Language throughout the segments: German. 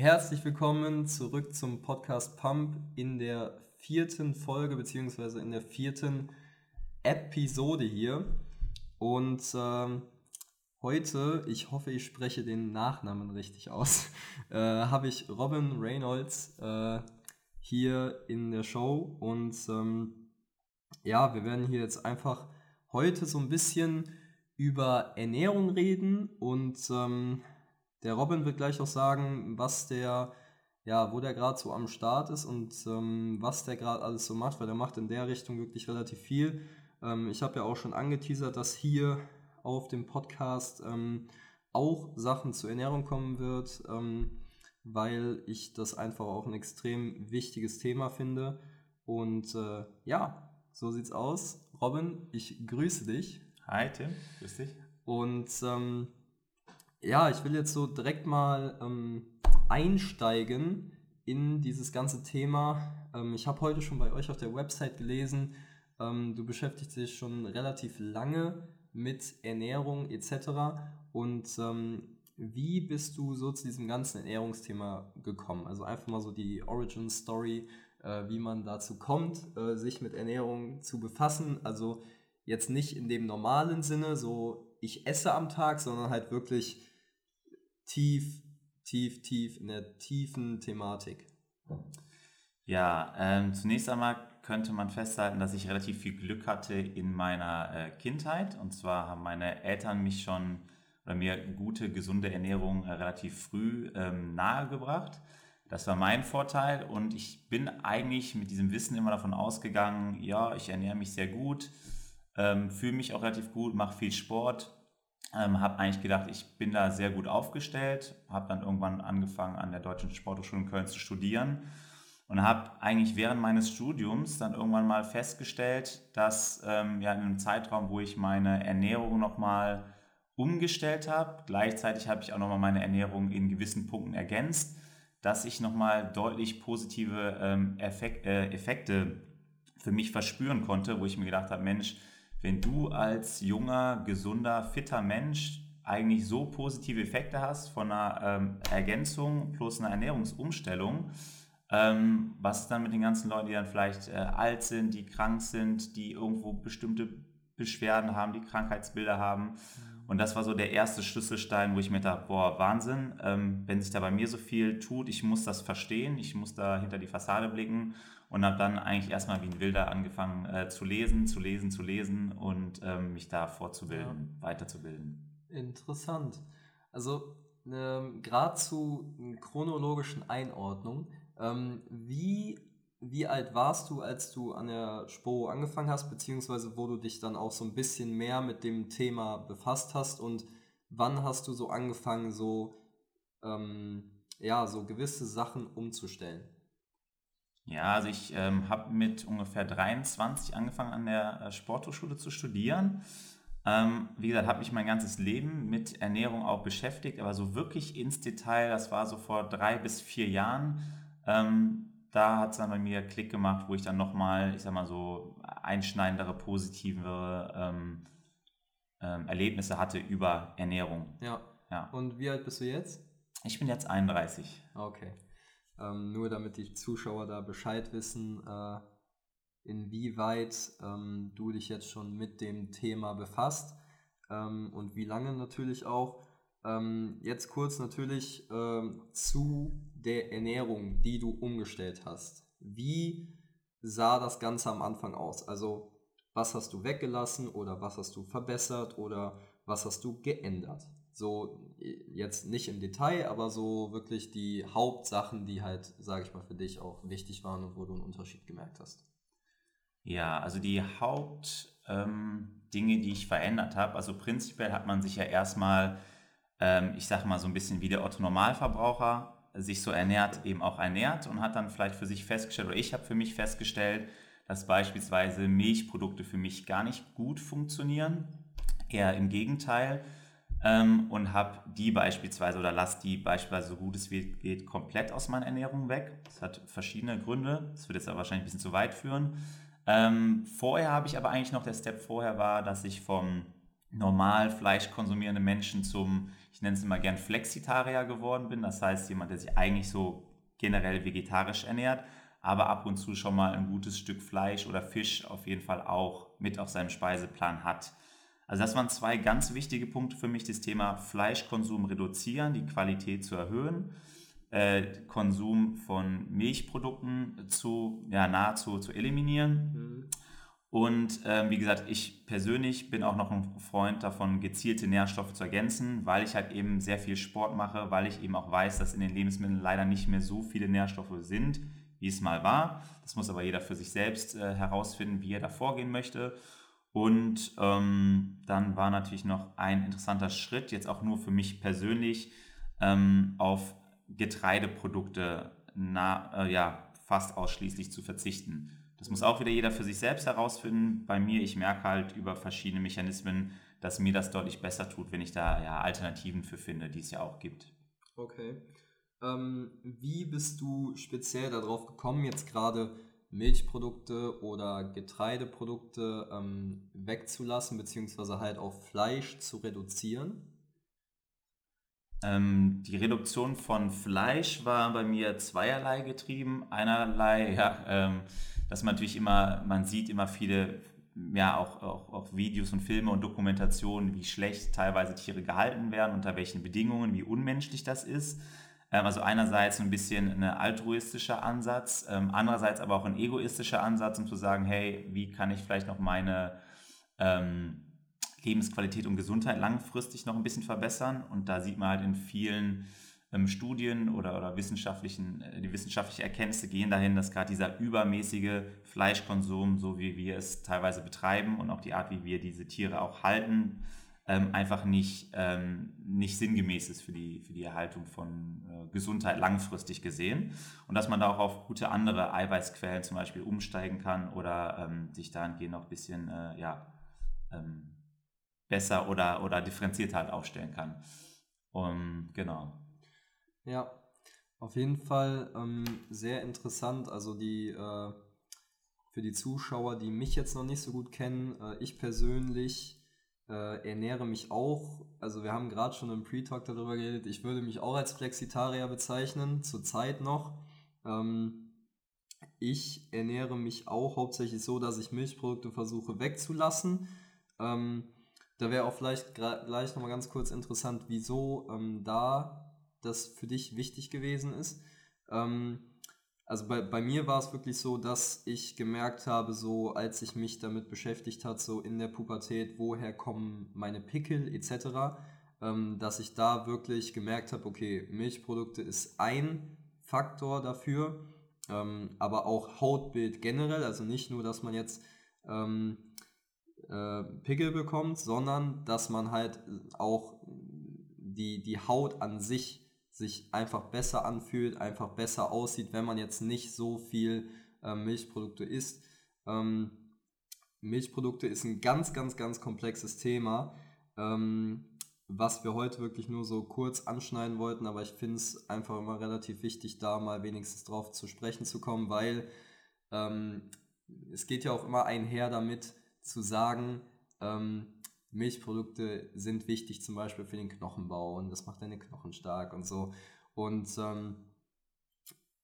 Herzlich willkommen zurück zum Podcast Pump in der vierten Folge beziehungsweise in der vierten Episode hier. Und ähm, heute, ich hoffe, ich spreche den Nachnamen richtig aus, äh, habe ich Robin Reynolds äh, hier in der Show. Und ähm, ja, wir werden hier jetzt einfach heute so ein bisschen über Ernährung reden und ähm, der Robin wird gleich auch sagen, was der, ja, wo der gerade so am Start ist und ähm, was der gerade alles so macht, weil der macht in der Richtung wirklich relativ viel. Ähm, ich habe ja auch schon angeteasert, dass hier auf dem Podcast ähm, auch Sachen zur Ernährung kommen wird, ähm, weil ich das einfach auch ein extrem wichtiges Thema finde. Und äh, ja, so sieht's aus. Robin, ich grüße dich. Hi Tim, grüß dich. Und ähm, ja, ich will jetzt so direkt mal ähm, einsteigen in dieses ganze Thema. Ähm, ich habe heute schon bei euch auf der Website gelesen, ähm, du beschäftigst dich schon relativ lange mit Ernährung etc. Und ähm, wie bist du so zu diesem ganzen Ernährungsthema gekommen? Also einfach mal so die Origin Story, äh, wie man dazu kommt, äh, sich mit Ernährung zu befassen. Also jetzt nicht in dem normalen Sinne, so ich esse am Tag, sondern halt wirklich tief, tief, tief in der tiefen Thematik? Ja, ähm, zunächst einmal könnte man festhalten, dass ich relativ viel Glück hatte in meiner äh, Kindheit. Und zwar haben meine Eltern mich schon oder mir gute, gesunde Ernährung äh, relativ früh ähm, nahegebracht. Das war mein Vorteil und ich bin eigentlich mit diesem Wissen immer davon ausgegangen, ja, ich ernähre mich sehr gut, ähm, fühle mich auch relativ gut, mache viel Sport ähm, habe eigentlich gedacht, ich bin da sehr gut aufgestellt, habe dann irgendwann angefangen an der Deutschen Sporthochschule in Köln zu studieren und habe eigentlich während meines Studiums dann irgendwann mal festgestellt, dass ähm, ja in einem Zeitraum, wo ich meine Ernährung nochmal umgestellt habe, gleichzeitig habe ich auch nochmal meine Ernährung in gewissen Punkten ergänzt, dass ich nochmal deutlich positive ähm, Effekt, äh, Effekte für mich verspüren konnte, wo ich mir gedacht habe, Mensch, wenn du als junger, gesunder, fitter Mensch eigentlich so positive Effekte hast von einer ähm, Ergänzung plus einer Ernährungsumstellung, ähm, was dann mit den ganzen Leuten, die dann vielleicht äh, alt sind, die krank sind, die irgendwo bestimmte Beschwerden haben, die Krankheitsbilder haben? Und das war so der erste Schlüsselstein, wo ich mir dachte, boah, Wahnsinn, ähm, wenn sich da bei mir so viel tut, ich muss das verstehen, ich muss da hinter die Fassade blicken und habe dann eigentlich erstmal wie ein Wilder angefangen äh, zu lesen, zu lesen, zu lesen und ähm, mich da fortzubilden, ja. weiterzubilden. Interessant. Also ähm, gerade zu chronologischen Einordnung, ähm, wie wie alt warst du, als du an der Spo angefangen hast, beziehungsweise wo du dich dann auch so ein bisschen mehr mit dem Thema befasst hast und wann hast du so angefangen, so, ähm, ja, so gewisse Sachen umzustellen? Ja, also ich ähm, habe mit ungefähr 23 angefangen an der äh, Sporthochschule zu studieren. Ähm, wie gesagt, habe mich mein ganzes Leben mit Ernährung auch beschäftigt, aber so wirklich ins Detail, das war so vor drei bis vier Jahren. Ähm, da hat es dann bei mir Klick gemacht, wo ich dann nochmal, ich sag mal so, einschneidendere, positive ähm, ähm, Erlebnisse hatte über Ernährung. Ja. ja. Und wie alt bist du jetzt? Ich bin jetzt 31. Okay. Ähm, nur damit die Zuschauer da Bescheid wissen, äh, inwieweit ähm, du dich jetzt schon mit dem Thema befasst ähm, und wie lange natürlich auch. Ähm, jetzt kurz natürlich ähm, zu der Ernährung, die du umgestellt hast. Wie sah das Ganze am Anfang aus? Also was hast du weggelassen oder was hast du verbessert oder was hast du geändert? So jetzt nicht im Detail, aber so wirklich die Hauptsachen, die halt, sage ich mal, für dich auch wichtig waren und wo du einen Unterschied gemerkt hast. Ja, also die Hauptdinge, ähm, die ich verändert habe, also prinzipiell hat man sich ja erstmal ähm, ich sage mal so ein bisschen wie der Otto Normalverbraucher sich so ernährt, eben auch ernährt und hat dann vielleicht für sich festgestellt, oder ich habe für mich festgestellt, dass beispielsweise Milchprodukte für mich gar nicht gut funktionieren, eher im Gegenteil. Ähm, und habe die beispielsweise oder lasse die beispielsweise so gut es geht komplett aus meiner Ernährung weg. Das hat verschiedene Gründe. Das wird jetzt aber wahrscheinlich ein bisschen zu weit führen. Ähm, vorher habe ich aber eigentlich noch, der Step vorher war, dass ich vom normal Fleisch konsumierende Menschen zum, ich nenne es immer gern Flexitarier geworden bin. Das heißt, jemand, der sich eigentlich so generell vegetarisch ernährt, aber ab und zu schon mal ein gutes Stück Fleisch oder Fisch auf jeden Fall auch mit auf seinem Speiseplan hat. Also das waren zwei ganz wichtige Punkte für mich, das Thema Fleischkonsum reduzieren, die Qualität zu erhöhen, äh, Konsum von Milchprodukten zu ja, nahezu zu eliminieren. Mhm. Und äh, wie gesagt, ich persönlich bin auch noch ein Freund davon, gezielte Nährstoffe zu ergänzen, weil ich halt eben sehr viel Sport mache, weil ich eben auch weiß, dass in den Lebensmitteln leider nicht mehr so viele Nährstoffe sind, wie es mal war. Das muss aber jeder für sich selbst äh, herausfinden, wie er da vorgehen möchte. Und ähm, dann war natürlich noch ein interessanter Schritt, jetzt auch nur für mich persönlich, ähm, auf Getreideprodukte na, äh, ja, fast ausschließlich zu verzichten. Das muss auch wieder jeder für sich selbst herausfinden. Bei mir, ich merke halt über verschiedene Mechanismen, dass mir das deutlich besser tut, wenn ich da ja Alternativen für finde, die es ja auch gibt. Okay. Ähm, wie bist du speziell darauf gekommen, jetzt gerade Milchprodukte oder Getreideprodukte ähm, wegzulassen, beziehungsweise halt auf Fleisch zu reduzieren? Ähm, die Reduktion von Fleisch war bei mir zweierlei getrieben. Einerlei, ja, ähm, dass man natürlich immer, man sieht immer viele, ja, auch, auch, auch Videos und Filme und Dokumentationen, wie schlecht teilweise Tiere gehalten werden, unter welchen Bedingungen, wie unmenschlich das ist. Ähm, also einerseits ein bisschen ein altruistischer Ansatz, ähm, andererseits aber auch ein egoistischer Ansatz, um zu sagen, hey, wie kann ich vielleicht noch meine ähm, Lebensqualität und Gesundheit langfristig noch ein bisschen verbessern? Und da sieht man halt in vielen ähm, Studien oder, oder wissenschaftlichen, äh, die wissenschaftlichen Erkenntnisse gehen dahin, dass gerade dieser übermäßige Fleischkonsum, so wie wir es teilweise betreiben und auch die Art, wie wir diese Tiere auch halten, ähm, einfach nicht, ähm, nicht sinngemäß ist für die, für die Erhaltung von äh, Gesundheit langfristig gesehen. Und dass man da auch auf gute andere Eiweißquellen zum Beispiel umsteigen kann oder ähm, sich dahingehend noch ein bisschen äh, ja, ähm, besser oder, oder differenziert halt aufstellen kann. Um, genau. Ja, auf jeden Fall ähm, sehr interessant. Also die äh, für die Zuschauer, die mich jetzt noch nicht so gut kennen, äh, ich persönlich äh, ernähre mich auch, also wir haben gerade schon im Pre-Talk darüber geredet, ich würde mich auch als Flexitarier bezeichnen, zurzeit noch. Ähm, ich ernähre mich auch hauptsächlich so, dass ich Milchprodukte versuche wegzulassen. Ähm, da wäre auch vielleicht gleich nochmal ganz kurz interessant, wieso ähm, da das für dich wichtig gewesen ist. Ähm, also bei, bei mir war es wirklich so, dass ich gemerkt habe, so als ich mich damit beschäftigt hat, so in der Pubertät, woher kommen meine Pickel etc., ähm, dass ich da wirklich gemerkt habe, okay, Milchprodukte ist ein Faktor dafür, ähm, aber auch Hautbild generell, also nicht nur, dass man jetzt ähm, äh, Pickel bekommt, sondern dass man halt auch die, die Haut an sich sich einfach besser anfühlt, einfach besser aussieht, wenn man jetzt nicht so viel äh, Milchprodukte isst. Ähm, Milchprodukte ist ein ganz, ganz, ganz komplexes Thema, ähm, was wir heute wirklich nur so kurz anschneiden wollten, aber ich finde es einfach immer relativ wichtig, da mal wenigstens drauf zu sprechen zu kommen, weil ähm, es geht ja auch immer einher damit zu sagen, ähm, Milchprodukte sind wichtig zum Beispiel für den Knochenbau und das macht deine Knochen stark und so. Und ähm,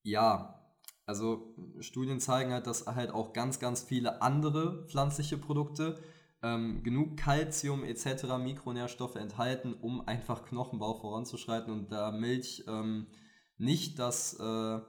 ja, also Studien zeigen halt, dass halt auch ganz, ganz viele andere pflanzliche Produkte ähm, genug Kalzium etc., Mikronährstoffe enthalten, um einfach Knochenbau voranzuschreiten und da Milch ähm, nicht das, äh,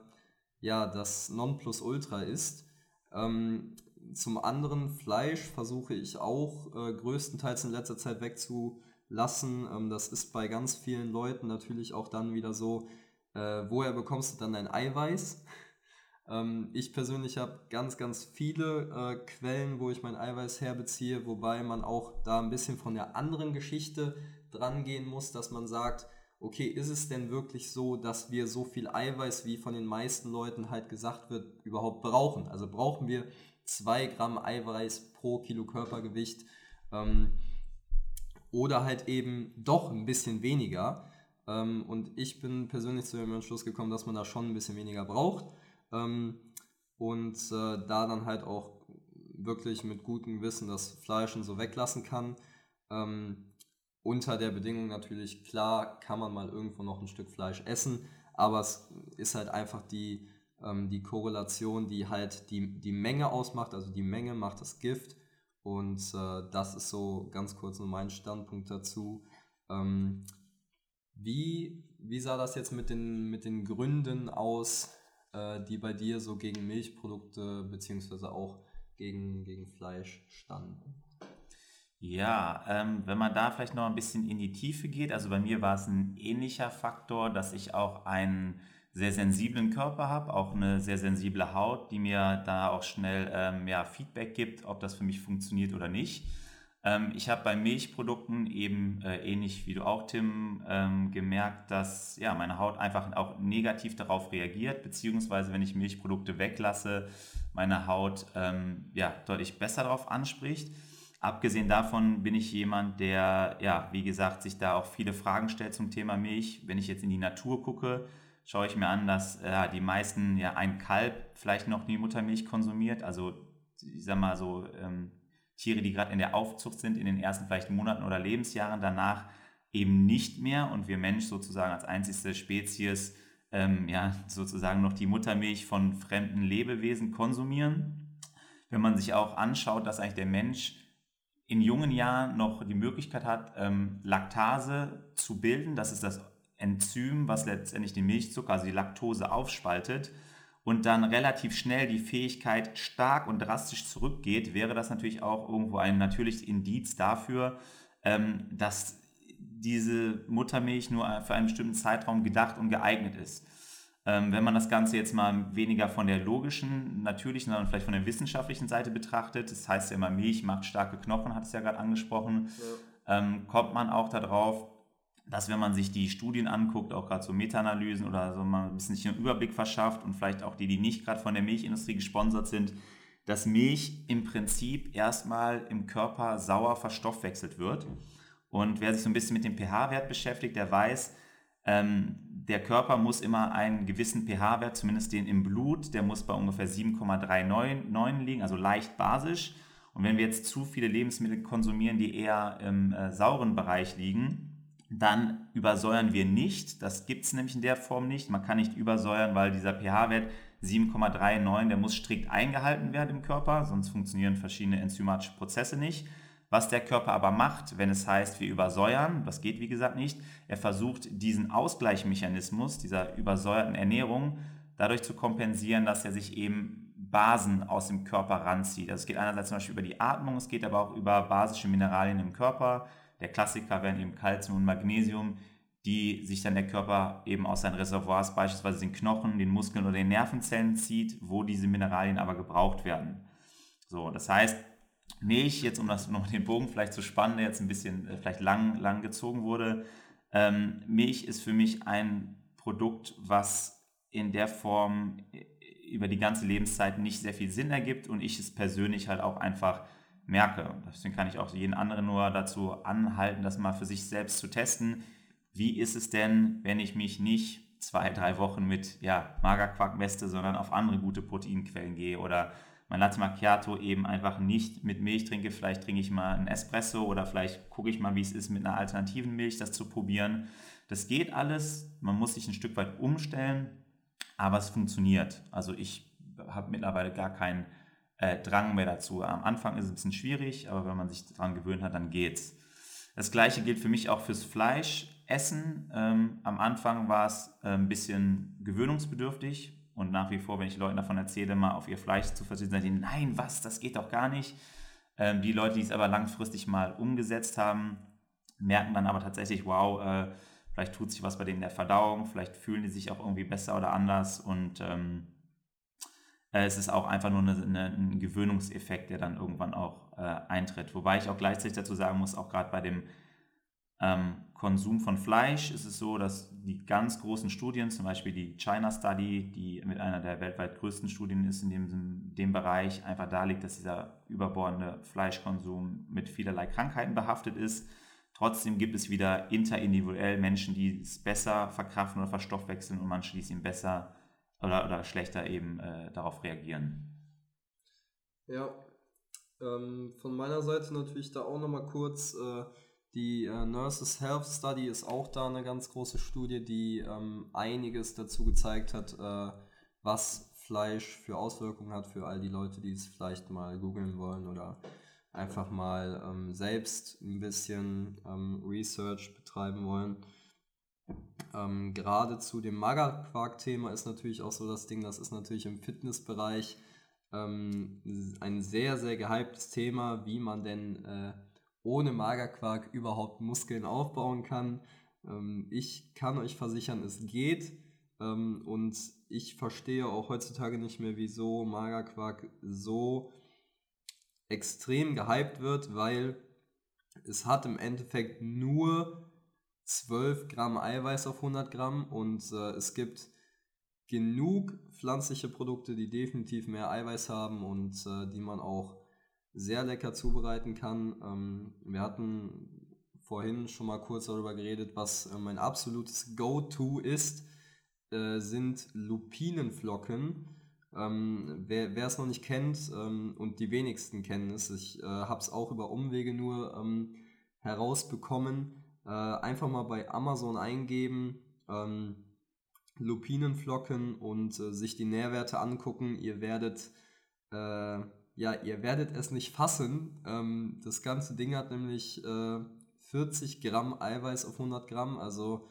ja, das Nonplusultra ist. Ähm, zum anderen Fleisch versuche ich auch äh, größtenteils in letzter Zeit wegzulassen. Ähm, das ist bei ganz vielen Leuten natürlich auch dann wieder so, äh, woher bekommst du dann dein Eiweiß? ähm, ich persönlich habe ganz, ganz viele äh, Quellen, wo ich mein Eiweiß herbeziehe, wobei man auch da ein bisschen von der anderen Geschichte dran gehen muss, dass man sagt, okay, ist es denn wirklich so, dass wir so viel Eiweiß, wie von den meisten Leuten halt gesagt wird, überhaupt brauchen? Also brauchen wir 2 Gramm Eiweiß pro Kilo Körpergewicht ähm, oder halt eben doch ein bisschen weniger. Ähm, und ich bin persönlich zu dem Entschluss gekommen, dass man da schon ein bisschen weniger braucht ähm, und äh, da dann halt auch wirklich mit gutem Wissen das Fleisch und so weglassen kann. Ähm, unter der Bedingung natürlich, klar, kann man mal irgendwo noch ein Stück Fleisch essen, aber es ist halt einfach die, ähm, die Korrelation, die halt die, die Menge ausmacht, also die Menge macht das Gift und äh, das ist so ganz kurz nur mein Standpunkt dazu. Ähm, wie, wie sah das jetzt mit den, mit den Gründen aus, äh, die bei dir so gegen Milchprodukte beziehungsweise auch gegen, gegen Fleisch standen? Ja, ähm, wenn man da vielleicht noch ein bisschen in die Tiefe geht, also bei mir war es ein ähnlicher Faktor, dass ich auch einen sehr sensiblen Körper habe, auch eine sehr sensible Haut, die mir da auch schnell ähm, ja, Feedback gibt, ob das für mich funktioniert oder nicht. Ähm, ich habe bei Milchprodukten eben äh, ähnlich wie du auch, Tim, ähm, gemerkt, dass ja, meine Haut einfach auch negativ darauf reagiert, beziehungsweise wenn ich Milchprodukte weglasse, meine Haut ähm, ja, deutlich besser darauf anspricht. Abgesehen davon bin ich jemand, der, ja, wie gesagt, sich da auch viele Fragen stellt zum Thema Milch. Wenn ich jetzt in die Natur gucke, schaue ich mir an, dass äh, die meisten ja ein Kalb vielleicht noch die Muttermilch konsumiert. Also, ich sag mal so, ähm, Tiere, die gerade in der Aufzucht sind, in den ersten vielleicht Monaten oder Lebensjahren, danach eben nicht mehr. Und wir Mensch sozusagen als einzigste Spezies ähm, ja, sozusagen noch die Muttermilch von fremden Lebewesen konsumieren. Wenn man sich auch anschaut, dass eigentlich der Mensch in jungen Jahren noch die Möglichkeit hat, ähm, Laktase zu bilden. Das ist das Enzym, was letztendlich den Milchzucker, also die Laktose, aufspaltet und dann relativ schnell die Fähigkeit stark und drastisch zurückgeht, wäre das natürlich auch irgendwo ein natürliches Indiz dafür, ähm, dass diese Muttermilch nur für einen bestimmten Zeitraum gedacht und geeignet ist. Ähm, wenn man das Ganze jetzt mal weniger von der logischen, natürlichen, sondern vielleicht von der wissenschaftlichen Seite betrachtet, das heißt ja immer, Milch macht starke Knochen, hat es ja gerade angesprochen, ja. ähm, kommt man auch darauf, dass wenn man sich die Studien anguckt, auch gerade so Meta-Analysen oder so mal ein bisschen einen Überblick verschafft und vielleicht auch die, die nicht gerade von der Milchindustrie gesponsert sind, dass Milch im Prinzip erstmal im Körper sauer verstoffwechselt wird. Und wer sich so ein bisschen mit dem pH-Wert beschäftigt, der weiß, ähm, der Körper muss immer einen gewissen pH-Wert, zumindest den im Blut, der muss bei ungefähr 7,39 liegen, also leicht basisch. Und wenn wir jetzt zu viele Lebensmittel konsumieren, die eher im äh, sauren Bereich liegen, dann übersäuern wir nicht. Das gibt es nämlich in der Form nicht. Man kann nicht übersäuern, weil dieser pH-Wert 7,39, der muss strikt eingehalten werden im Körper, sonst funktionieren verschiedene enzymatische Prozesse nicht. Was der Körper aber macht, wenn es heißt, wir übersäuern, das geht wie gesagt nicht, er versucht diesen Ausgleichsmechanismus dieser übersäuerten Ernährung dadurch zu kompensieren, dass er sich eben Basen aus dem Körper ranzieht. Also es geht einerseits zum Beispiel über die Atmung, es geht aber auch über basische Mineralien im Körper. Der Klassiker wären eben Calcium und Magnesium, die sich dann der Körper eben aus seinen Reservoirs, beispielsweise den Knochen, den Muskeln oder den Nervenzellen zieht, wo diese Mineralien aber gebraucht werden. So, das heißt, Milch, jetzt um das noch den Bogen vielleicht zu spannen, der jetzt ein bisschen äh, vielleicht lang, lang gezogen wurde, ähm, Milch ist für mich ein Produkt, was in der Form äh, über die ganze Lebenszeit nicht sehr viel Sinn ergibt und ich es persönlich halt auch einfach merke. Deswegen kann ich auch jeden anderen nur dazu anhalten, das mal für sich selbst zu testen. Wie ist es denn, wenn ich mich nicht zwei, drei Wochen mit ja, Magerquark meste, sondern auf andere gute Proteinquellen gehe oder mein Latte Macchiato eben einfach nicht mit Milch trinke. Vielleicht trinke ich mal einen Espresso oder vielleicht gucke ich mal, wie es ist, mit einer alternativen Milch das zu probieren. Das geht alles. Man muss sich ein Stück weit umstellen, aber es funktioniert. Also ich habe mittlerweile gar keinen äh, Drang mehr dazu. Am Anfang ist es ein bisschen schwierig, aber wenn man sich daran gewöhnt hat, dann geht's. Das gleiche gilt für mich auch fürs Fleischessen. Ähm, am Anfang war es äh, ein bisschen gewöhnungsbedürftig. Und nach wie vor, wenn ich Leuten davon erzähle, mal auf ihr Fleisch zu verzichten, sagen die, nein, was, das geht doch gar nicht. Ähm, die Leute, die es aber langfristig mal umgesetzt haben, merken dann aber tatsächlich, wow, äh, vielleicht tut sich was bei denen in der Verdauung, vielleicht fühlen die sich auch irgendwie besser oder anders und ähm, äh, es ist auch einfach nur eine, eine, ein Gewöhnungseffekt, der dann irgendwann auch äh, eintritt. Wobei ich auch gleichzeitig dazu sagen muss, auch gerade bei dem ähm, Konsum von Fleisch ist es so, dass die ganz großen Studien, zum Beispiel die China Study, die mit einer der weltweit größten Studien ist in dem, dem Bereich, einfach darlegt, dass dieser überbordende Fleischkonsum mit vielerlei Krankheiten behaftet ist. Trotzdem gibt es wieder interindividuell Menschen, die es besser verkraften oder verstoffwechseln und manche, die es ihm besser oder, oder schlechter eben äh, darauf reagieren. Ja, Ähm, von meiner Seite natürlich da auch nochmal kurz, äh, die äh, Nurses Health Study ist auch da eine ganz große Studie, die ähm, einiges dazu gezeigt hat, äh, was Fleisch für Auswirkungen hat für all die Leute, die es vielleicht mal googeln wollen oder einfach mal ähm, selbst ein bisschen ähm, Research betreiben wollen. Ähm, gerade zu dem Magerquark-Thema ist natürlich auch so das Ding, das ist natürlich im Fitnessbereich ähm, ein sehr, sehr gehyptes Thema, wie man denn äh, ohne Magerquark überhaupt Muskeln aufbauen kann. Ähm, ich kann euch versichern, es geht. Ähm, und ich verstehe auch heutzutage nicht mehr, wieso Magerquark so extrem gehypt wird, weil es hat im Endeffekt nur 12 Gramm Eiweiß auf 100 Gramm und äh, es gibt genug pflanzliche Produkte, die definitiv mehr Eiweiß haben und äh, die man auch sehr lecker zubereiten kann. Ähm, wir hatten vorhin schon mal kurz darüber geredet, was äh, mein absolutes Go-To ist, äh, sind Lupinenflocken. Ähm, wer es noch nicht kennt ähm, und die wenigsten kennen es, ich äh, habe es auch über Umwege nur ähm, herausbekommen, äh, einfach mal bei Amazon eingeben, ähm, Lupinenflocken und äh, sich die Nährwerte angucken. Ihr werdet, äh, ja, ihr werdet es nicht fassen. Ähm, das ganze Ding hat nämlich 40 äh, Gramm Eiweiß auf 100 Gramm, also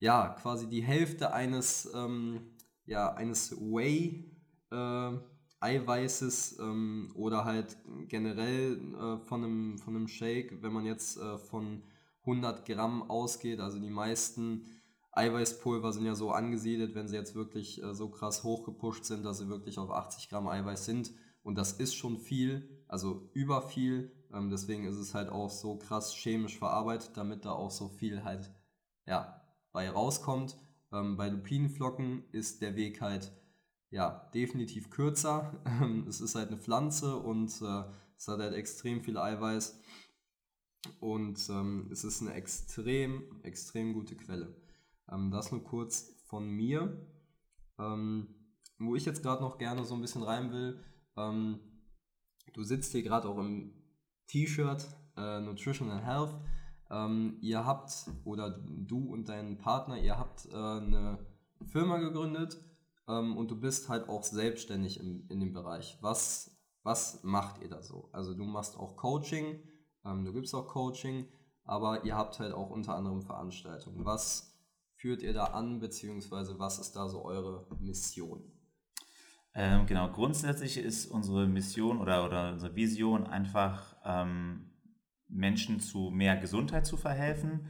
ja, quasi die Hälfte eines ähm, ja, eines Whey äh, Eiweißes ähm, oder halt generell äh, von, einem, von einem Shake, wenn man jetzt von 100 Gramm ausgeht, also die meisten Eiweißpulver sind ja so angesiedelt, wenn sie jetzt wirklich äh, so krass hochgepusht sind, dass sie wirklich auf 80 Gramm Eiweiß sind. Und das ist schon viel, also über viel, ähm, deswegen ist es halt auch so krass chemisch verarbeitet, damit da auch so viel halt ja, bei rauskommt. Ähm, bei Lupinenflocken ist der Weg halt ja definitiv kürzer. es ist halt eine Pflanze und äh, es hat halt extrem viel Eiweiß und ähm, es ist eine extrem, extrem gute Quelle. Ähm, das nur kurz von mir. Ähm, wo ich jetzt gerade noch gerne so ein bisschen rein will, ähm, du sitzt hier gerade auch im T-Shirt äh, Nutrition and Health ähm, ihr habt, oder du und dein Partner, ihr habt äh, eine Firma gegründet ähm, und du bist halt auch selbstständig im, in dem Bereich. Was, was macht ihr da so? Also du machst auch Coaching, ähm, du gibst auch Coaching, aber ihr habt halt auch unter anderem Veranstaltungen. Was führt ihr da an, beziehungsweise was ist da so eure Mission? Ähm, genau, grundsätzlich ist unsere Mission oder, oder unsere Vision einfach ähm, Menschen zu mehr Gesundheit zu verhelfen.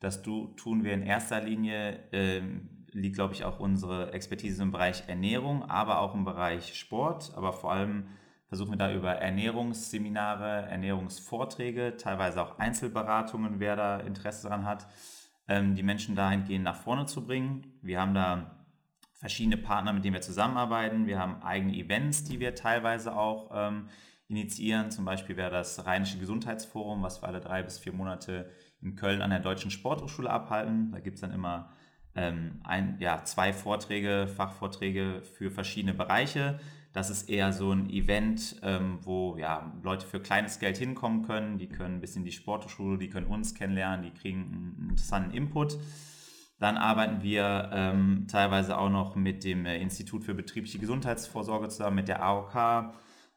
Das tun wir in erster Linie, ähm, liegt, glaube ich, auch unsere Expertise im Bereich Ernährung, aber auch im Bereich Sport. Aber vor allem versuchen wir da über Ernährungsseminare, Ernährungsvorträge, teilweise auch Einzelberatungen, wer da Interesse daran hat, ähm, die Menschen dahingehend nach vorne zu bringen. Wir haben da verschiedene Partner, mit denen wir zusammenarbeiten. Wir haben eigene Events, die wir teilweise auch ähm, initiieren. Zum Beispiel wäre das Rheinische Gesundheitsforum, was wir alle drei bis vier Monate in Köln an der Deutschen Sporthochschule abhalten. Da gibt es dann immer ähm, ein, ja, zwei Vorträge, Fachvorträge für verschiedene Bereiche. Das ist eher so ein Event, ähm, wo ja, Leute für kleines Geld hinkommen können. Die können bis in die Sporthochschule, die können uns kennenlernen, die kriegen einen interessanten Input. Dann arbeiten wir ähm, teilweise auch noch mit dem äh, Institut für betriebliche Gesundheitsvorsorge zusammen, mit der AOK,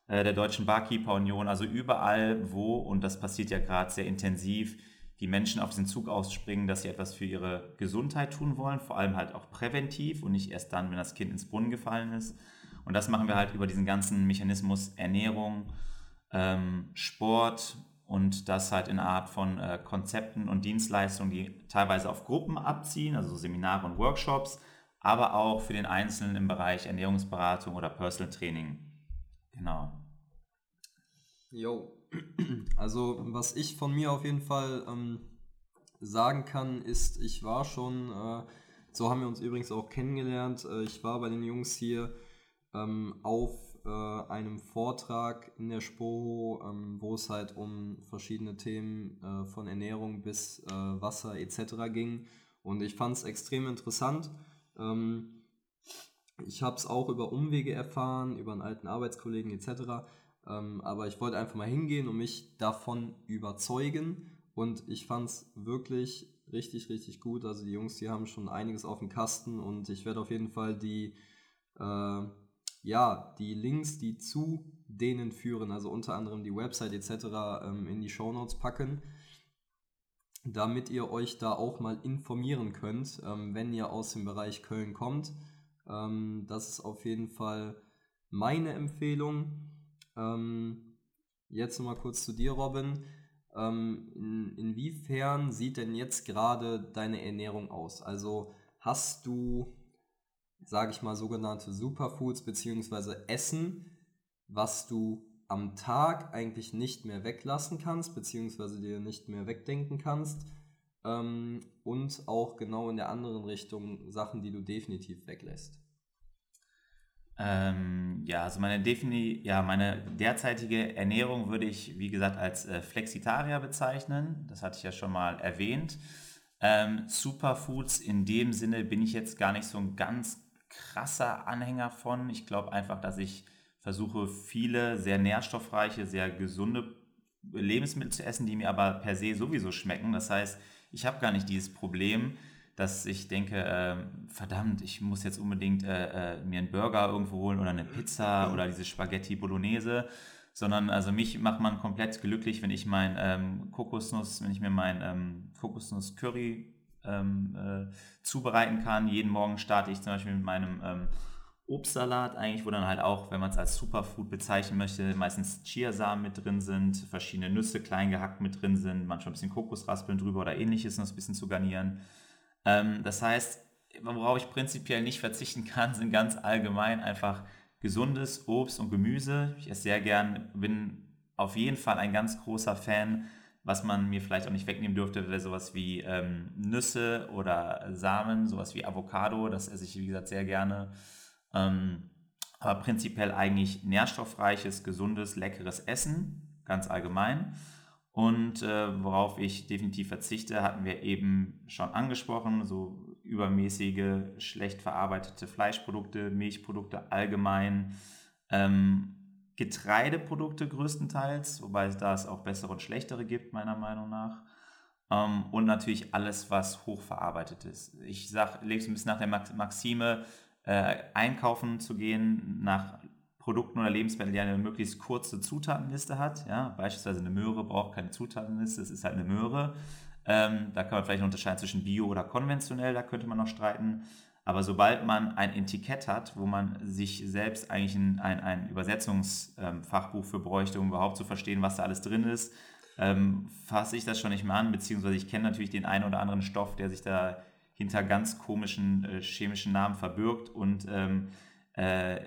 äh, der Deutschen Barkeeper Union, also überall, wo, und das passiert ja gerade sehr intensiv, die Menschen auf den Zug ausspringen, dass sie etwas für ihre Gesundheit tun wollen, vor allem halt auch präventiv und nicht erst dann, wenn das Kind ins Brunnen gefallen ist. Und das machen wir halt über diesen ganzen Mechanismus Ernährung, ähm, Sport und das halt in einer Art von äh, Konzepten und Dienstleistungen, die teilweise auf Gruppen abziehen, also Seminare und Workshops, aber auch für den Einzelnen im Bereich Ernährungsberatung oder Personal Training. Genau. Jo. Also, was ich von mir auf jeden Fall ähm, sagen kann, ist, ich war schon, äh, so haben wir uns übrigens auch kennengelernt, äh, ich war bei den Jungs hier ähm, auf äh, einem Vortrag in der Spoho, ähm, wo es halt um verschiedene Themen äh, von Ernährung bis äh, Wasser etc. ging. Und ich fand es extrem interessant. Ähm, ich habe es auch über Umwege erfahren, über einen alten Arbeitskollegen etc. Ähm, aber ich wollte einfach mal hingehen und mich davon überzeugen. Und ich fand es wirklich richtig, richtig gut. Also die Jungs, die haben schon einiges auf dem Kasten und ich werde auf jeden Fall die, äh, ja, die Links, die zu denen führen, also unter anderem die Website etc. Ähm, in die Show Notes packen, damit ihr euch da auch mal informieren könnt, ähm, wenn ihr aus dem Bereich Köln kommt. Ähm, das ist auf jeden Fall meine Empfehlung. Ähm, jetzt nochmal kurz zu dir, Robin. Ähm, in, inwiefern sieht denn jetzt gerade deine Ernährung aus? Also hast du, sage ich mal, sogenannte Superfoods bzw. Essen, was du am Tag eigentlich nicht mehr weglassen kannst, beziehungsweise dir nicht mehr wegdenken kannst. Ähm, und auch genau in der anderen Richtung Sachen, die du definitiv weglässt. Ähm, ja, also meine, Defini ja, meine derzeitige Ernährung würde ich, wie gesagt, als äh, Flexitarier bezeichnen. Das hatte ich ja schon mal erwähnt. Ähm, Superfoods in dem Sinne bin ich jetzt gar nicht so ein ganz krasser Anhänger von. Ich glaube einfach, dass ich versuche, viele sehr nährstoffreiche, sehr gesunde Lebensmittel zu essen, die mir aber per se sowieso schmecken. Das heißt, ich habe gar nicht dieses Problem, dass ich denke, äh, verdammt, ich muss jetzt unbedingt äh, äh, mir einen Burger irgendwo holen oder eine Pizza oder diese Spaghetti Bolognese, sondern also mich macht man komplett glücklich, wenn ich mein ähm, Kokosnuss, wenn ich mir mein ähm, Kokosnuss Curry ähm, äh, zubereiten kann. Jeden Morgen starte ich zum Beispiel mit meinem ähm, Obstsalat eigentlich, wo dann halt auch, wenn man es als Superfood bezeichnen möchte, meistens Chiasamen mit drin sind, verschiedene Nüsse klein gehackt mit drin sind, manchmal ein bisschen Kokosraspeln drüber oder ähnliches, noch ein bisschen zu garnieren. Ähm, das heißt, worauf ich prinzipiell nicht verzichten kann, sind ganz allgemein einfach gesundes Obst und Gemüse. Ich esse sehr gern, bin auf jeden Fall ein ganz großer Fan. Was man mir vielleicht auch nicht wegnehmen dürfte, wäre sowas wie ähm, Nüsse oder Samen, sowas wie Avocado. Das esse ich, wie gesagt, sehr gerne. Ähm, aber prinzipiell eigentlich nährstoffreiches, gesundes, leckeres Essen, ganz allgemein. Und äh, worauf ich definitiv verzichte, hatten wir eben schon angesprochen, so übermäßige, schlecht verarbeitete Fleischprodukte, Milchprodukte allgemein, ähm, Getreideprodukte größtenteils, wobei es da es auch bessere und schlechtere gibt, meiner Meinung nach. Ähm, und natürlich alles, was hochverarbeitet ist. Ich lebe so ein bisschen nach der Maxime, äh, einkaufen zu gehen nach Produkten oder Lebensmitteln, die eine möglichst kurze Zutatenliste hat. Ja? Beispielsweise eine Möhre braucht keine Zutatenliste, es ist halt eine Möhre. Ähm, da kann man vielleicht unterscheiden zwischen Bio oder konventionell, da könnte man noch streiten. Aber sobald man ein Etikett hat, wo man sich selbst eigentlich ein, ein, ein Übersetzungsfachbuch ähm, für bräuchte, um überhaupt zu verstehen, was da alles drin ist, ähm, fasse ich das schon nicht mehr an, beziehungsweise ich kenne natürlich den einen oder anderen Stoff, der sich da hinter ganz komischen äh, chemischen Namen verbirgt und ähm, äh,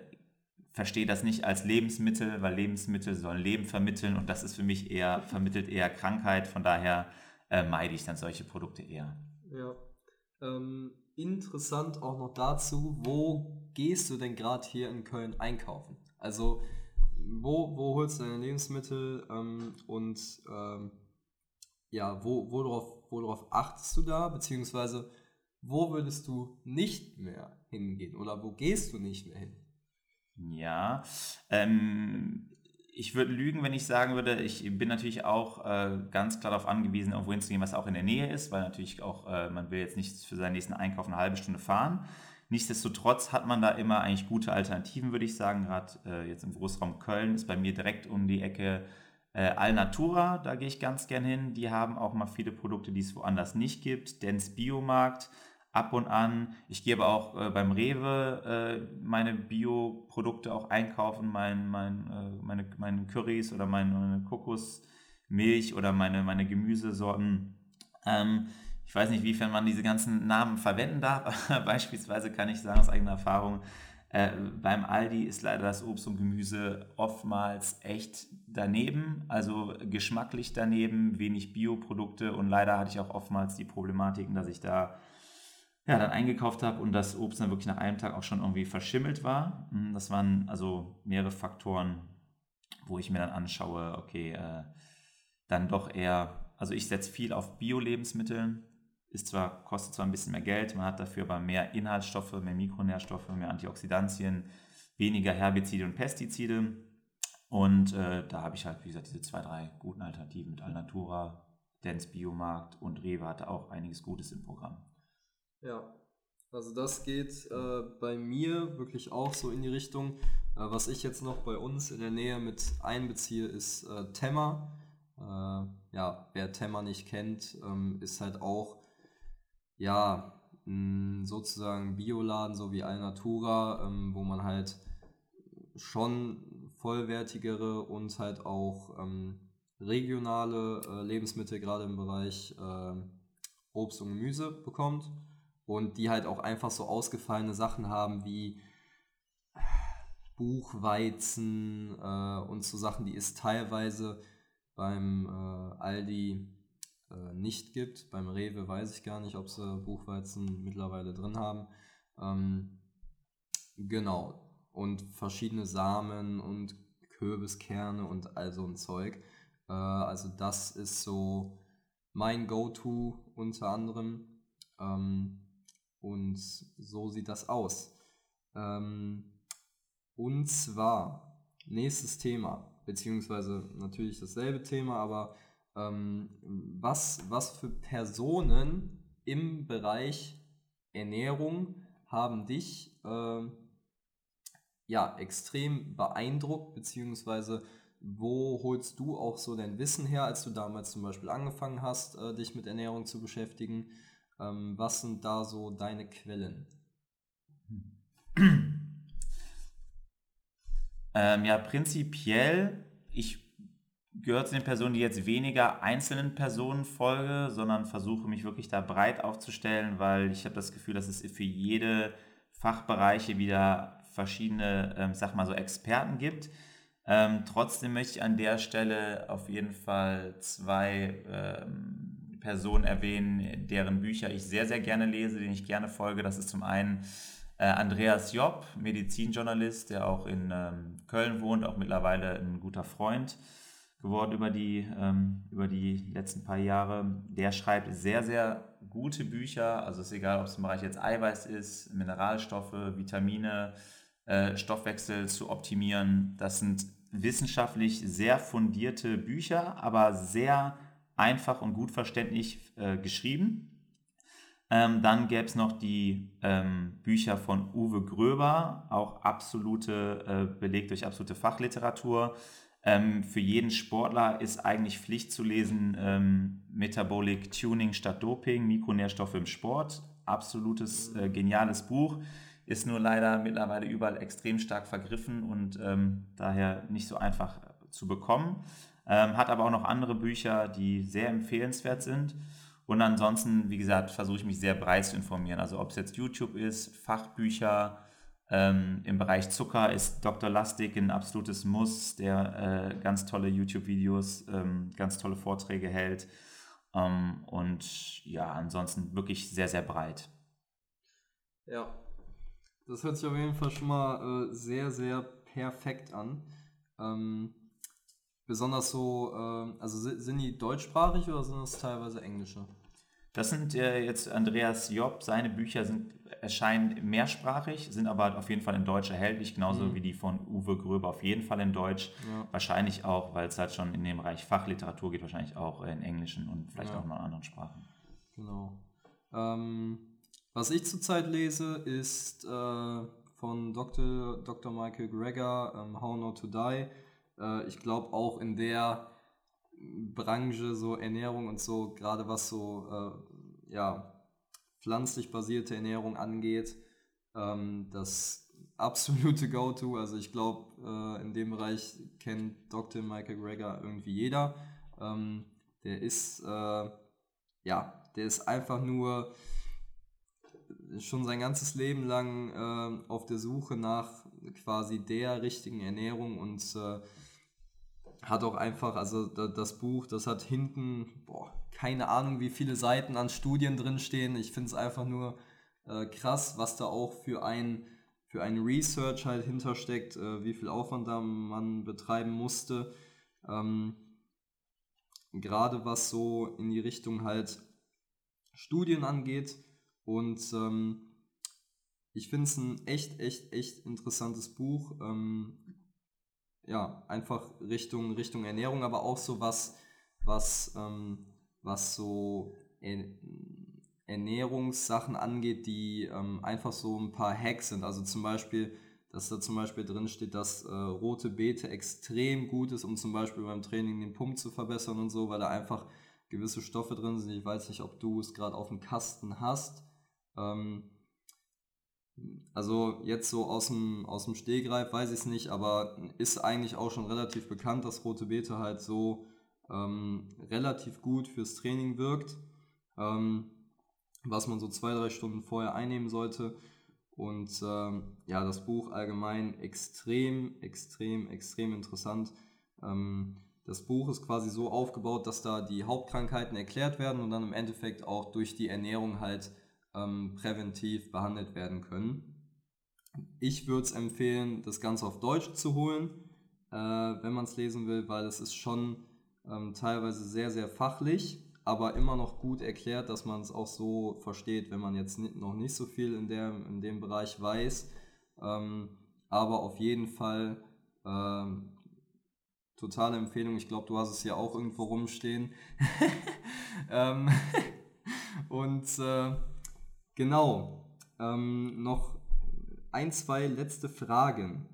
verstehe das nicht als Lebensmittel, weil Lebensmittel sollen Leben vermitteln und das ist für mich eher, vermittelt eher Krankheit, von daher äh, meide ich dann solche Produkte eher. Ja. Ähm, interessant auch noch dazu, wo gehst du denn gerade hier in Köln einkaufen? Also wo, wo holst du deine Lebensmittel ähm, und ähm, ja, wo, worauf, worauf achtest du da, beziehungsweise wo würdest du nicht mehr hingehen oder wo gehst du nicht mehr hin? Ja, ähm, ich würde lügen, wenn ich sagen würde, ich bin natürlich auch äh, ganz klar darauf angewiesen, irgendwo hinzugehen, was auch in der Nähe ist, weil natürlich auch, äh, man will jetzt nicht für seinen nächsten Einkauf eine halbe Stunde fahren. Nichtsdestotrotz hat man da immer eigentlich gute Alternativen, würde ich sagen. Gerade äh, jetzt im Großraum Köln ist bei mir direkt um die Ecke äh, Alnatura, da gehe ich ganz gern hin. Die haben auch mal viele Produkte, die es woanders nicht gibt. Dens Biomarkt ab und an. Ich gehe aber auch äh, beim Rewe äh, meine Bioprodukte auch einkaufen, mein, mein, äh, meine, meine Currys oder meine, meine Kokosmilch oder meine, meine Gemüsesorten. Ähm, ich weiß nicht, wiefern man diese ganzen Namen verwenden darf, beispielsweise kann ich sagen aus eigener Erfahrung, äh, beim Aldi ist leider das Obst und Gemüse oftmals echt daneben, also geschmacklich daneben, wenig Bioprodukte und leider hatte ich auch oftmals die Problematiken, dass ich da ja, dann eingekauft habe und das Obst dann wirklich nach einem Tag auch schon irgendwie verschimmelt war. Hm, das waren also mehrere Faktoren, wo ich mir dann anschaue, okay, äh, dann doch eher, also ich setze viel auf Bio-Lebensmittel, ist zwar, kostet zwar ein bisschen mehr Geld, man hat dafür aber mehr Inhaltsstoffe, mehr Mikronährstoffe, mehr Antioxidantien, weniger Herbizide und Pestizide. Und äh, da habe ich halt, wie gesagt, diese zwei, drei guten Alternativen mit Alnatura, Dance Biomarkt und Rewe hatte auch einiges Gutes im Programm. Ja, also das geht äh, bei mir wirklich auch so in die Richtung. Äh, was ich jetzt noch bei uns in der Nähe mit einbeziehe, ist äh, Temma. Äh, ja, wer Temma nicht kennt, ähm, ist halt auch ja mh, sozusagen Bioladen, so wie Alnatura, ähm, wo man halt schon vollwertigere und halt auch ähm, regionale äh, Lebensmittel gerade im Bereich äh, Obst und Gemüse bekommt und die halt auch einfach so ausgefallene Sachen haben wie Buchweizen äh, und so Sachen, die es teilweise beim äh, Aldi äh, nicht gibt. Beim Rewe weiß ich gar nicht, ob sie Buchweizen mittlerweile drin haben. Ähm, genau. Und verschiedene Samen und Kürbiskerne und all so ein Zeug. Äh, also das ist so mein Go-To unter anderem. Ähm, und so sieht das aus. Ähm, und zwar, nächstes Thema, beziehungsweise natürlich dasselbe Thema, aber ähm, was, was für Personen im Bereich Ernährung haben dich äh, ja, extrem beeindruckt, beziehungsweise wo holst du auch so dein Wissen her, als du damals zum Beispiel angefangen hast, äh, dich mit Ernährung zu beschäftigen? Ähm, was sind da so deine Quellen? Ähm, ja, prinzipiell, ich gehöre zu den Personen, die jetzt weniger einzelnen Personen folge, sondern versuche mich wirklich da breit aufzustellen, weil ich habe das Gefühl, dass es für jede Fachbereiche wieder verschiedene, ähm, sag mal so, Experten gibt. Ähm, trotzdem möchte ich an der Stelle auf jeden Fall zwei ähm, Personen erwähnen, deren Bücher ich sehr, sehr gerne lese, denen ich gerne folge. Das ist zum einen äh, Andreas Job, Medizinjournalist, der auch in ähm, Köln wohnt, auch mittlerweile ein guter Freund geworden über die, ähm, über die letzten paar Jahre. Der schreibt sehr, sehr gute Bücher. Also ist egal, ob es im Bereich jetzt Eiweiß ist, Mineralstoffe, Vitamine, äh, Stoffwechsel zu optimieren. Das sind wissenschaftlich sehr fundierte Bücher, aber sehr einfach und gut verständlich äh, geschrieben. Ähm, dann gäbe es noch die ähm, Bücher von Uwe Gröber, auch absolute, äh, belegt durch absolute Fachliteratur. Ähm, für jeden Sportler ist eigentlich Pflicht zu lesen ähm, Metabolic Tuning statt Doping, Mikronährstoffe im Sport. Absolutes, äh, geniales Buch. Ist nur leider mittlerweile überall extrem stark vergriffen und ähm, daher nicht so einfach zu bekommen. Ähm, hat aber auch noch andere Bücher, die sehr empfehlenswert sind. Und ansonsten, wie gesagt, versuche ich mich sehr breit zu informieren. Also ob es jetzt YouTube ist, Fachbücher, ähm, Im Bereich Zucker ist Dr. Lastig ein absolutes Muss, der äh, ganz tolle YouTube-Videos, ähm, ganz tolle Vorträge hält. Ähm, und ja, ansonsten wirklich sehr, sehr breit. Ja, das hört sich auf jeden Fall schon mal äh, sehr, sehr perfekt an. Besonders so, äh, also sind die deutschsprachig oder sind das teilweise englische? Das sind äh, jetzt Andreas Job, seine Bücher sind, erscheinen mehrsprachig, sind aber auf jeden Fall in Deutsch erhältlich, genauso mhm. wie die von Uwe Gröber auf jeden Fall in Deutsch. Ja. Wahrscheinlich auch, weil es halt schon in dem Bereich Fachliteratur geht, wahrscheinlich auch in Englischen und vielleicht ja. auch in anderen Sprachen. Genau. Ähm, was ich zurzeit lese, ist äh, von Dr. Dr. Michael Greger, ähm, How Not to Die äh, ich glaube auch in der Branche, so Ernährung und so, gerade was so äh, ja, pflanzlich basierte Ernährung angeht, ähm, das absolute Go-To. Also ich glaube, äh, in dem Bereich kennt Dr. Michael Greger irgendwie jeder. Ähm, der ist, äh, ja, der ist einfach nur schon sein ganzes Leben lang äh, auf der Suche nach quasi der richtigen Ernährung und äh, hat auch einfach, also das Buch, das hat hinten, boah, keine Ahnung, wie viele Seiten an Studien drinstehen. Ich finde es einfach nur äh, krass, was da auch für ein, für ein Research halt hintersteckt, äh, wie viel Aufwand da man betreiben musste. Ähm, Gerade was so in die Richtung halt Studien angeht. Und ähm, ich finde es ein echt, echt, echt interessantes Buch. Ähm, ja, einfach Richtung, Richtung Ernährung, aber auch so was, was, ähm, was so Ernährungssachen angeht, die ähm, einfach so ein paar Hacks sind. Also zum Beispiel, dass da zum Beispiel drin steht, dass äh, rote Beete extrem gut ist, um zum Beispiel beim Training den Pump zu verbessern und so, weil da einfach gewisse Stoffe drin sind. Ich weiß nicht, ob du es gerade auf dem Kasten hast. Ähm, also jetzt so aus dem, aus dem Stehgreif weiß ich es nicht, aber ist eigentlich auch schon relativ bekannt, dass rote Beete halt so ähm, relativ gut fürs Training wirkt, ähm, was man so zwei, drei Stunden vorher einnehmen sollte. Und ähm, ja, das Buch allgemein extrem, extrem, extrem interessant. Ähm, das Buch ist quasi so aufgebaut, dass da die Hauptkrankheiten erklärt werden und dann im Endeffekt auch durch die Ernährung halt ähm, präventiv behandelt werden können. Ich würde es empfehlen, das Ganze auf Deutsch zu holen, äh, wenn man es lesen will, weil es ist schon ähm, teilweise sehr, sehr fachlich, aber immer noch gut erklärt, dass man es auch so versteht, wenn man jetzt noch nicht so viel in, der, in dem Bereich weiß. Ähm, aber auf jeden Fall ähm, totale Empfehlung. Ich glaube, du hast es hier auch irgendwo rumstehen. ähm, und äh, genau, ähm, noch ein, zwei letzte Fragen.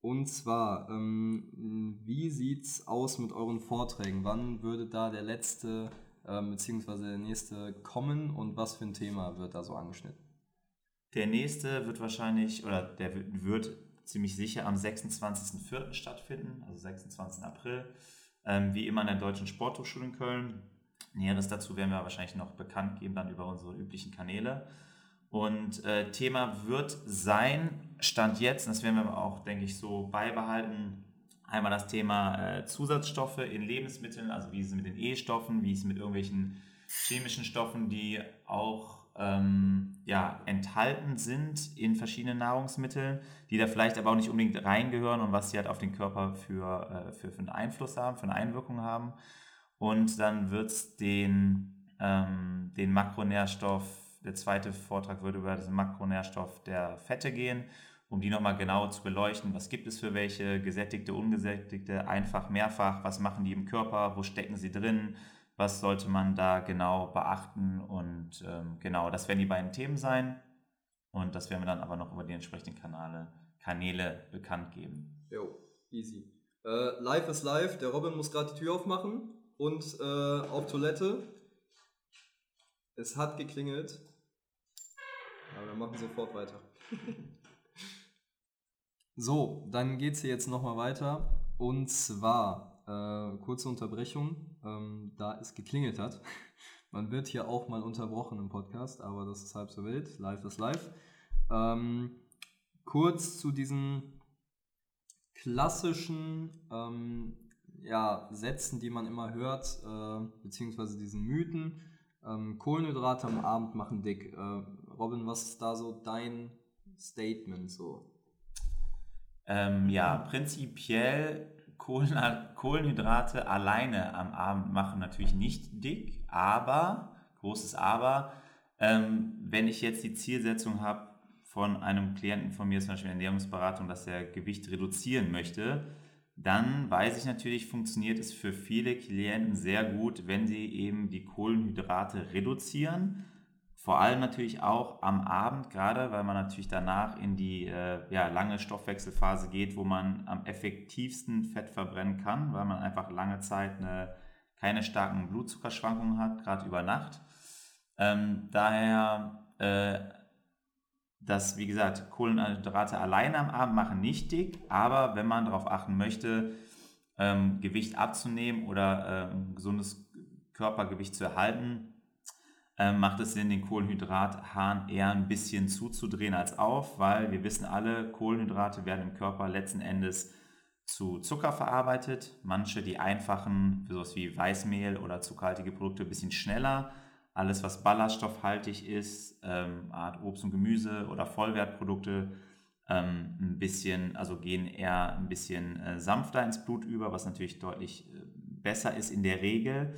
Und zwar, ähm, wie es aus mit euren Vorträgen? Wann würde da der letzte ähm, bzw. der nächste kommen und was für ein Thema wird da so angeschnitten? Der nächste wird wahrscheinlich, oder der wird ziemlich sicher am 26.04. stattfinden, also 26. April, ähm, wie immer an der Deutschen Sporthochschule in Köln. Näheres dazu werden wir wahrscheinlich noch bekannt geben, dann über unsere üblichen Kanäle. Und äh, Thema wird sein, Stand jetzt, das werden wir auch, denke ich, so beibehalten, einmal das Thema äh, Zusatzstoffe in Lebensmitteln, also wie ist es mit den E-Stoffen, wie ist es mit irgendwelchen chemischen Stoffen, die auch ähm, ja, enthalten sind in verschiedenen Nahrungsmitteln, die da vielleicht aber auch nicht unbedingt reingehören und was sie halt auf den Körper für, äh, für, für einen Einfluss haben, für eine Einwirkung haben. Und dann wird es den, ähm, den Makronährstoff, der zweite Vortrag würde über den Makronährstoff der Fette gehen, um die nochmal genau zu beleuchten. Was gibt es für welche, gesättigte, ungesättigte, einfach, mehrfach, was machen die im Körper, wo stecken sie drin, was sollte man da genau beachten und ähm, genau, das werden die beiden Themen sein und das werden wir dann aber noch über die entsprechenden Kanäle, Kanäle bekannt geben. Jo, easy. Äh, live ist live, der Robin muss gerade die Tür aufmachen und äh, auf Toilette. Es hat geklingelt. Aber wir machen sofort weiter. so, dann geht es hier jetzt nochmal weiter. Und zwar äh, kurze Unterbrechung, ähm, da es geklingelt hat. Man wird hier auch mal unterbrochen im Podcast, aber das ist halb so wild. Live ist live. Ähm, kurz zu diesen klassischen ähm, ja, Sätzen, die man immer hört, äh, beziehungsweise diesen Mythen. Ähm, Kohlenhydrate am Abend machen dick. Äh, Robin, was ist da so dein Statement so? Ähm, ja, prinzipiell Kohlenhydrate alleine am Abend machen natürlich nicht dick, aber, großes Aber, ähm, wenn ich jetzt die Zielsetzung habe von einem Klienten von mir, zum Beispiel Ernährungsberatung, dass er Gewicht reduzieren möchte, dann weiß ich natürlich, funktioniert es für viele Klienten sehr gut, wenn sie eben die Kohlenhydrate reduzieren vor allem natürlich auch am Abend, gerade weil man natürlich danach in die äh, ja, lange Stoffwechselphase geht, wo man am effektivsten Fett verbrennen kann, weil man einfach lange Zeit eine, keine starken Blutzuckerschwankungen hat, gerade über Nacht. Ähm, daher, äh, dass, wie gesagt, Kohlenhydrate alleine am Abend machen nicht dick, aber wenn man darauf achten möchte, ähm, Gewicht abzunehmen oder äh, ein gesundes Körpergewicht zu erhalten, ähm, macht es Sinn, den Kohlenhydrathahn eher ein bisschen zuzudrehen als auf, weil wir wissen alle, Kohlenhydrate werden im Körper letzten Endes zu Zucker verarbeitet. Manche, die einfachen, sowas wie Weißmehl oder zuckerhaltige Produkte, ein bisschen schneller. Alles, was ballaststoffhaltig ist, ähm, Art Obst und Gemüse oder Vollwertprodukte, ähm, ein bisschen, also gehen eher ein bisschen äh, sanfter ins Blut über, was natürlich deutlich äh, besser ist in der Regel.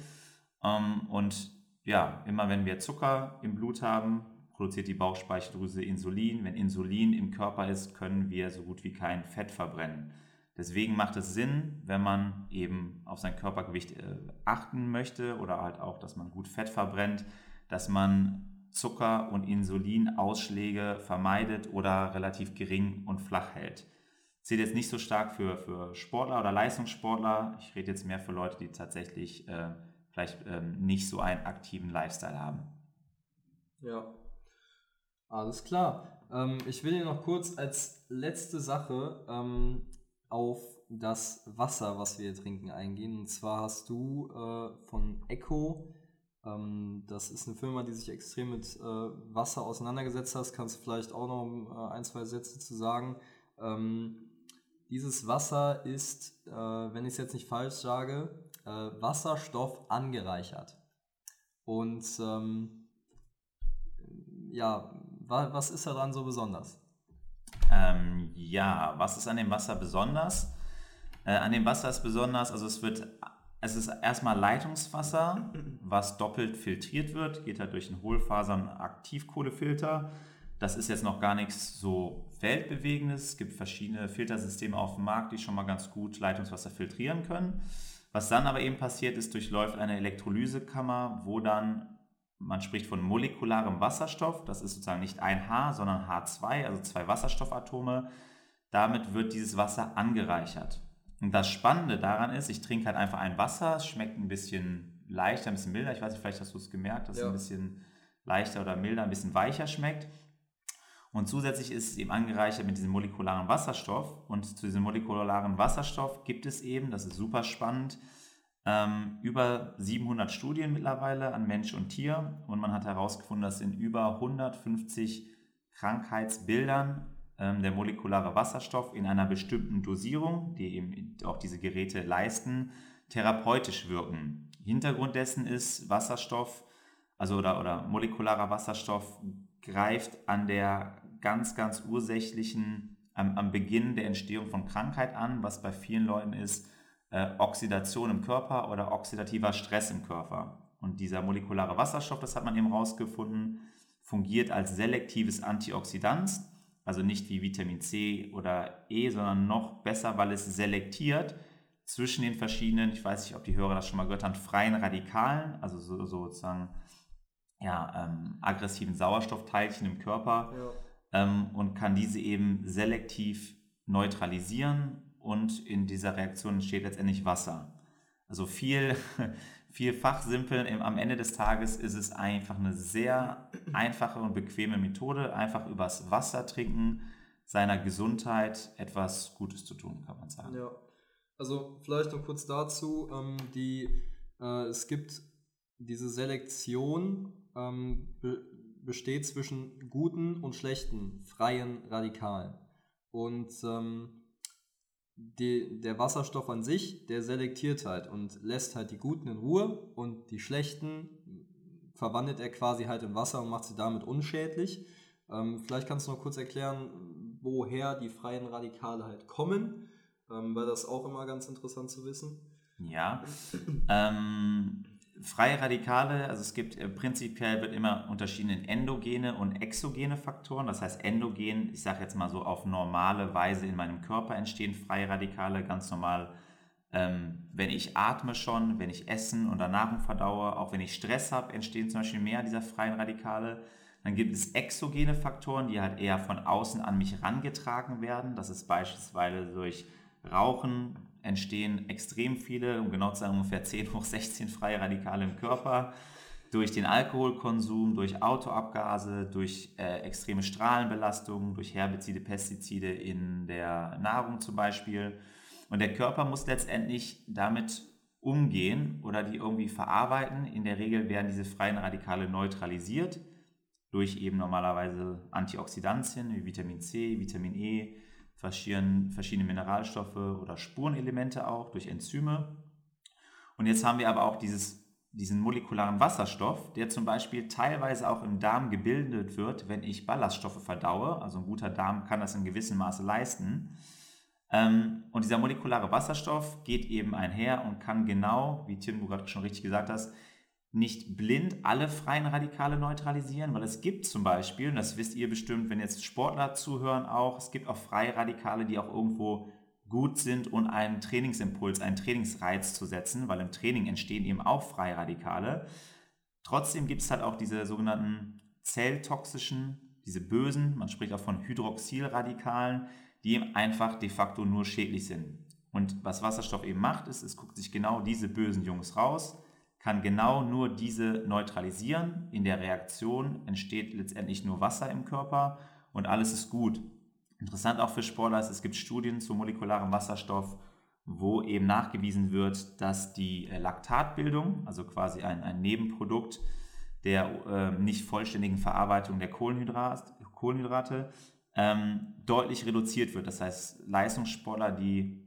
Ähm, und ja, immer wenn wir Zucker im Blut haben, produziert die Bauchspeicheldrüse Insulin. Wenn Insulin im Körper ist, können wir so gut wie kein Fett verbrennen. Deswegen macht es Sinn, wenn man eben auf sein Körpergewicht äh, achten möchte oder halt auch, dass man gut Fett verbrennt, dass man Zucker- und Insulinausschläge vermeidet oder relativ gering und flach hält. Zählt jetzt nicht so stark für, für Sportler oder Leistungssportler. Ich rede jetzt mehr für Leute, die tatsächlich äh, vielleicht ähm, nicht so einen aktiven Lifestyle haben. Ja, alles klar. Ähm, ich will hier noch kurz als letzte Sache ähm, auf das Wasser, was wir trinken, eingehen. Und zwar hast du äh, von Echo, ähm, das ist eine Firma, die sich extrem mit äh, Wasser auseinandergesetzt hat. Kannst du vielleicht auch noch äh, ein, zwei Sätze zu sagen? Ähm, dieses Wasser ist, äh, wenn ich es jetzt nicht falsch sage, äh, Wasserstoff angereichert. Und ähm, ja, wa was ist daran so besonders? Ähm, ja, was ist an dem Wasser besonders? Äh, an dem Wasser ist besonders, also es wird, es ist erstmal Leitungswasser, was doppelt filtriert wird, geht halt durch einen Hohlfasern Aktivkohlefilter. Das ist jetzt noch gar nichts so weltbewegendes. Es gibt verschiedene Filtersysteme auf dem Markt, die schon mal ganz gut Leitungswasser filtrieren können. Was dann aber eben passiert ist, durchläuft eine Elektrolysekammer, wo dann man spricht von molekularem Wasserstoff. Das ist sozusagen nicht ein H, sondern H2, also zwei Wasserstoffatome. Damit wird dieses Wasser angereichert. Und das Spannende daran ist, ich trinke halt einfach ein Wasser, es schmeckt ein bisschen leichter, ein bisschen milder. Ich weiß nicht, vielleicht hast du es gemerkt, dass ja. es ein bisschen leichter oder milder, ein bisschen weicher schmeckt. Und zusätzlich ist es eben angereichert mit diesem molekularen Wasserstoff. Und zu diesem molekularen Wasserstoff gibt es eben, das ist super spannend, ähm, über 700 Studien mittlerweile an Mensch und Tier und man hat herausgefunden, dass in über 150 Krankheitsbildern ähm, der molekulare Wasserstoff in einer bestimmten Dosierung, die eben auch diese Geräte leisten, therapeutisch wirken. Hintergrund dessen ist Wasserstoff, also oder, oder molekularer Wasserstoff greift an der ganz, ganz ursächlichen, am, am Beginn der Entstehung von Krankheit an, was bei vielen Leuten ist, äh, Oxidation im Körper oder oxidativer Stress im Körper. Und dieser molekulare Wasserstoff, das hat man eben rausgefunden, fungiert als selektives Antioxidant, also nicht wie Vitamin C oder E, sondern noch besser, weil es selektiert zwischen den verschiedenen, ich weiß nicht, ob die Hörer das schon mal gehört haben, freien Radikalen, also so, sozusagen ja, ähm, aggressiven Sauerstoffteilchen im Körper ja. ähm, und kann diese eben selektiv neutralisieren und in dieser Reaktion entsteht letztendlich Wasser. Also viel, viel fachsimpeln. Am Ende des Tages ist es einfach eine sehr einfache und bequeme Methode, einfach übers Wasser trinken, seiner Gesundheit etwas Gutes zu tun, kann man sagen. Ja, also vielleicht noch kurz dazu, ähm, die, äh, es gibt diese Selektion ähm, be besteht zwischen guten und schlechten freien Radikalen. Und ähm, die, der Wasserstoff an sich, der selektiert halt und lässt halt die Guten in Ruhe und die Schlechten verwandelt er quasi halt in Wasser und macht sie damit unschädlich. Ähm, vielleicht kannst du noch kurz erklären, woher die freien Radikale halt kommen, ähm, weil das auch immer ganz interessant zu wissen. Ja, ähm, freie Radikale, also es gibt äh, prinzipiell wird immer unterschieden in endogene und exogene Faktoren. Das heißt, endogen, ich sage jetzt mal so auf normale Weise in meinem Körper entstehen freie Radikale, ganz normal. Ähm, wenn ich atme schon, wenn ich essen und Nahrung verdaue, auch wenn ich Stress habe, entstehen zum Beispiel mehr dieser freien Radikale. Dann gibt es exogene Faktoren, die halt eher von außen an mich herangetragen werden. Das ist beispielsweise durch Rauchen, entstehen extrem viele, um genau zu sagen ungefähr 10 hoch 16 freie Radikale im Körper. Durch den Alkoholkonsum, durch Autoabgase, durch äh, extreme Strahlenbelastungen, durch Herbizide, Pestizide in der Nahrung zum Beispiel. Und der Körper muss letztendlich damit umgehen oder die irgendwie verarbeiten. In der Regel werden diese freien Radikale neutralisiert durch eben normalerweise Antioxidantien wie Vitamin C, Vitamin E, verschiedene, Mineralstoffe oder Spurenelemente auch durch Enzyme. Und jetzt haben wir aber auch dieses, diesen molekularen Wasserstoff, der zum Beispiel teilweise auch im Darm gebildet wird, wenn ich Ballaststoffe verdaue. Also ein guter Darm kann das in gewissem Maße leisten. Ähm, und dieser molekulare Wasserstoff geht eben einher und kann genau, wie Tim du gerade schon richtig gesagt hast, nicht blind alle freien Radikale neutralisieren, weil es gibt zum Beispiel, und das wisst ihr bestimmt, wenn jetzt Sportler zuhören auch, es gibt auch freie Radikale, die auch irgendwo gut sind, um einen Trainingsimpuls, einen Trainingsreiz zu setzen, weil im Training entstehen eben auch Freiradikale. Trotzdem gibt es halt auch diese sogenannten zelltoxischen, diese bösen, man spricht auch von Hydroxylradikalen, die eben einfach de facto nur schädlich sind. Und was Wasserstoff eben macht, ist, es guckt sich genau diese bösen Jungs raus, kann genau nur diese neutralisieren. In der Reaktion entsteht letztendlich nur Wasser im Körper und alles ist gut. Interessant auch für Sportler ist, es gibt Studien zu molekularem Wasserstoff, wo eben nachgewiesen wird, dass die äh, Laktatbildung, also quasi ein, ein Nebenprodukt der äh, nicht vollständigen Verarbeitung der Kohlenhydrat, Kohlenhydrate, ähm, deutlich reduziert wird. Das heißt, Leistungssportler, die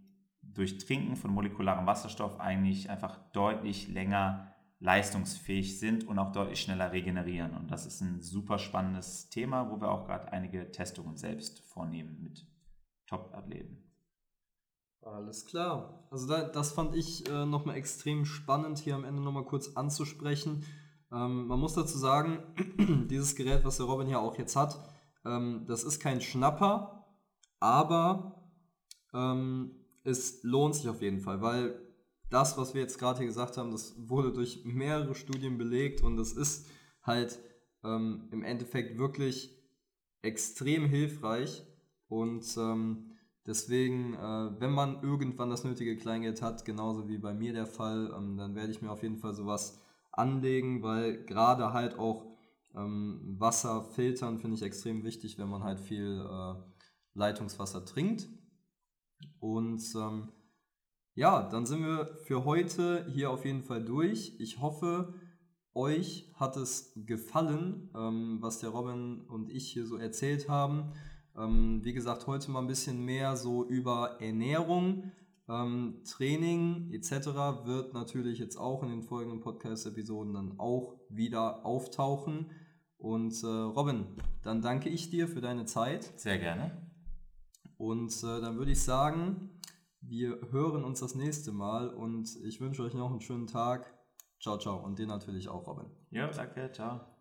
durch Trinken von molekularem Wasserstoff eigentlich einfach deutlich länger leistungsfähig sind und auch deutlich schneller regenerieren. Und das ist ein super spannendes Thema, wo wir auch gerade einige Testungen selbst vornehmen mit Top-Athleten. Alles klar. Also da, das fand ich äh, nochmal extrem spannend, hier am Ende nochmal kurz anzusprechen. Ähm, man muss dazu sagen, dieses Gerät, was der Robin hier auch jetzt hat, ähm, das ist kein Schnapper, aber ähm, es lohnt sich auf jeden Fall, weil das, was wir jetzt gerade hier gesagt haben, das wurde durch mehrere Studien belegt und es ist halt ähm, im Endeffekt wirklich extrem hilfreich und ähm, deswegen, äh, wenn man irgendwann das nötige Kleingeld hat, genauso wie bei mir der Fall, ähm, dann werde ich mir auf jeden Fall sowas anlegen, weil gerade halt auch ähm, Wasser filtern finde ich extrem wichtig, wenn man halt viel äh, Leitungswasser trinkt. Und ähm, ja, dann sind wir für heute hier auf jeden Fall durch. Ich hoffe, euch hat es gefallen, ähm, was der Robin und ich hier so erzählt haben. Ähm, wie gesagt, heute mal ein bisschen mehr so über Ernährung. Ähm, Training etc. wird natürlich jetzt auch in den folgenden Podcast-Episoden dann auch wieder auftauchen. Und äh, Robin, dann danke ich dir für deine Zeit. Sehr gerne. Und äh, dann würde ich sagen, wir hören uns das nächste Mal und ich wünsche euch noch einen schönen Tag. Ciao, ciao. Und dir natürlich auch, Robin. Ja, danke. Ciao.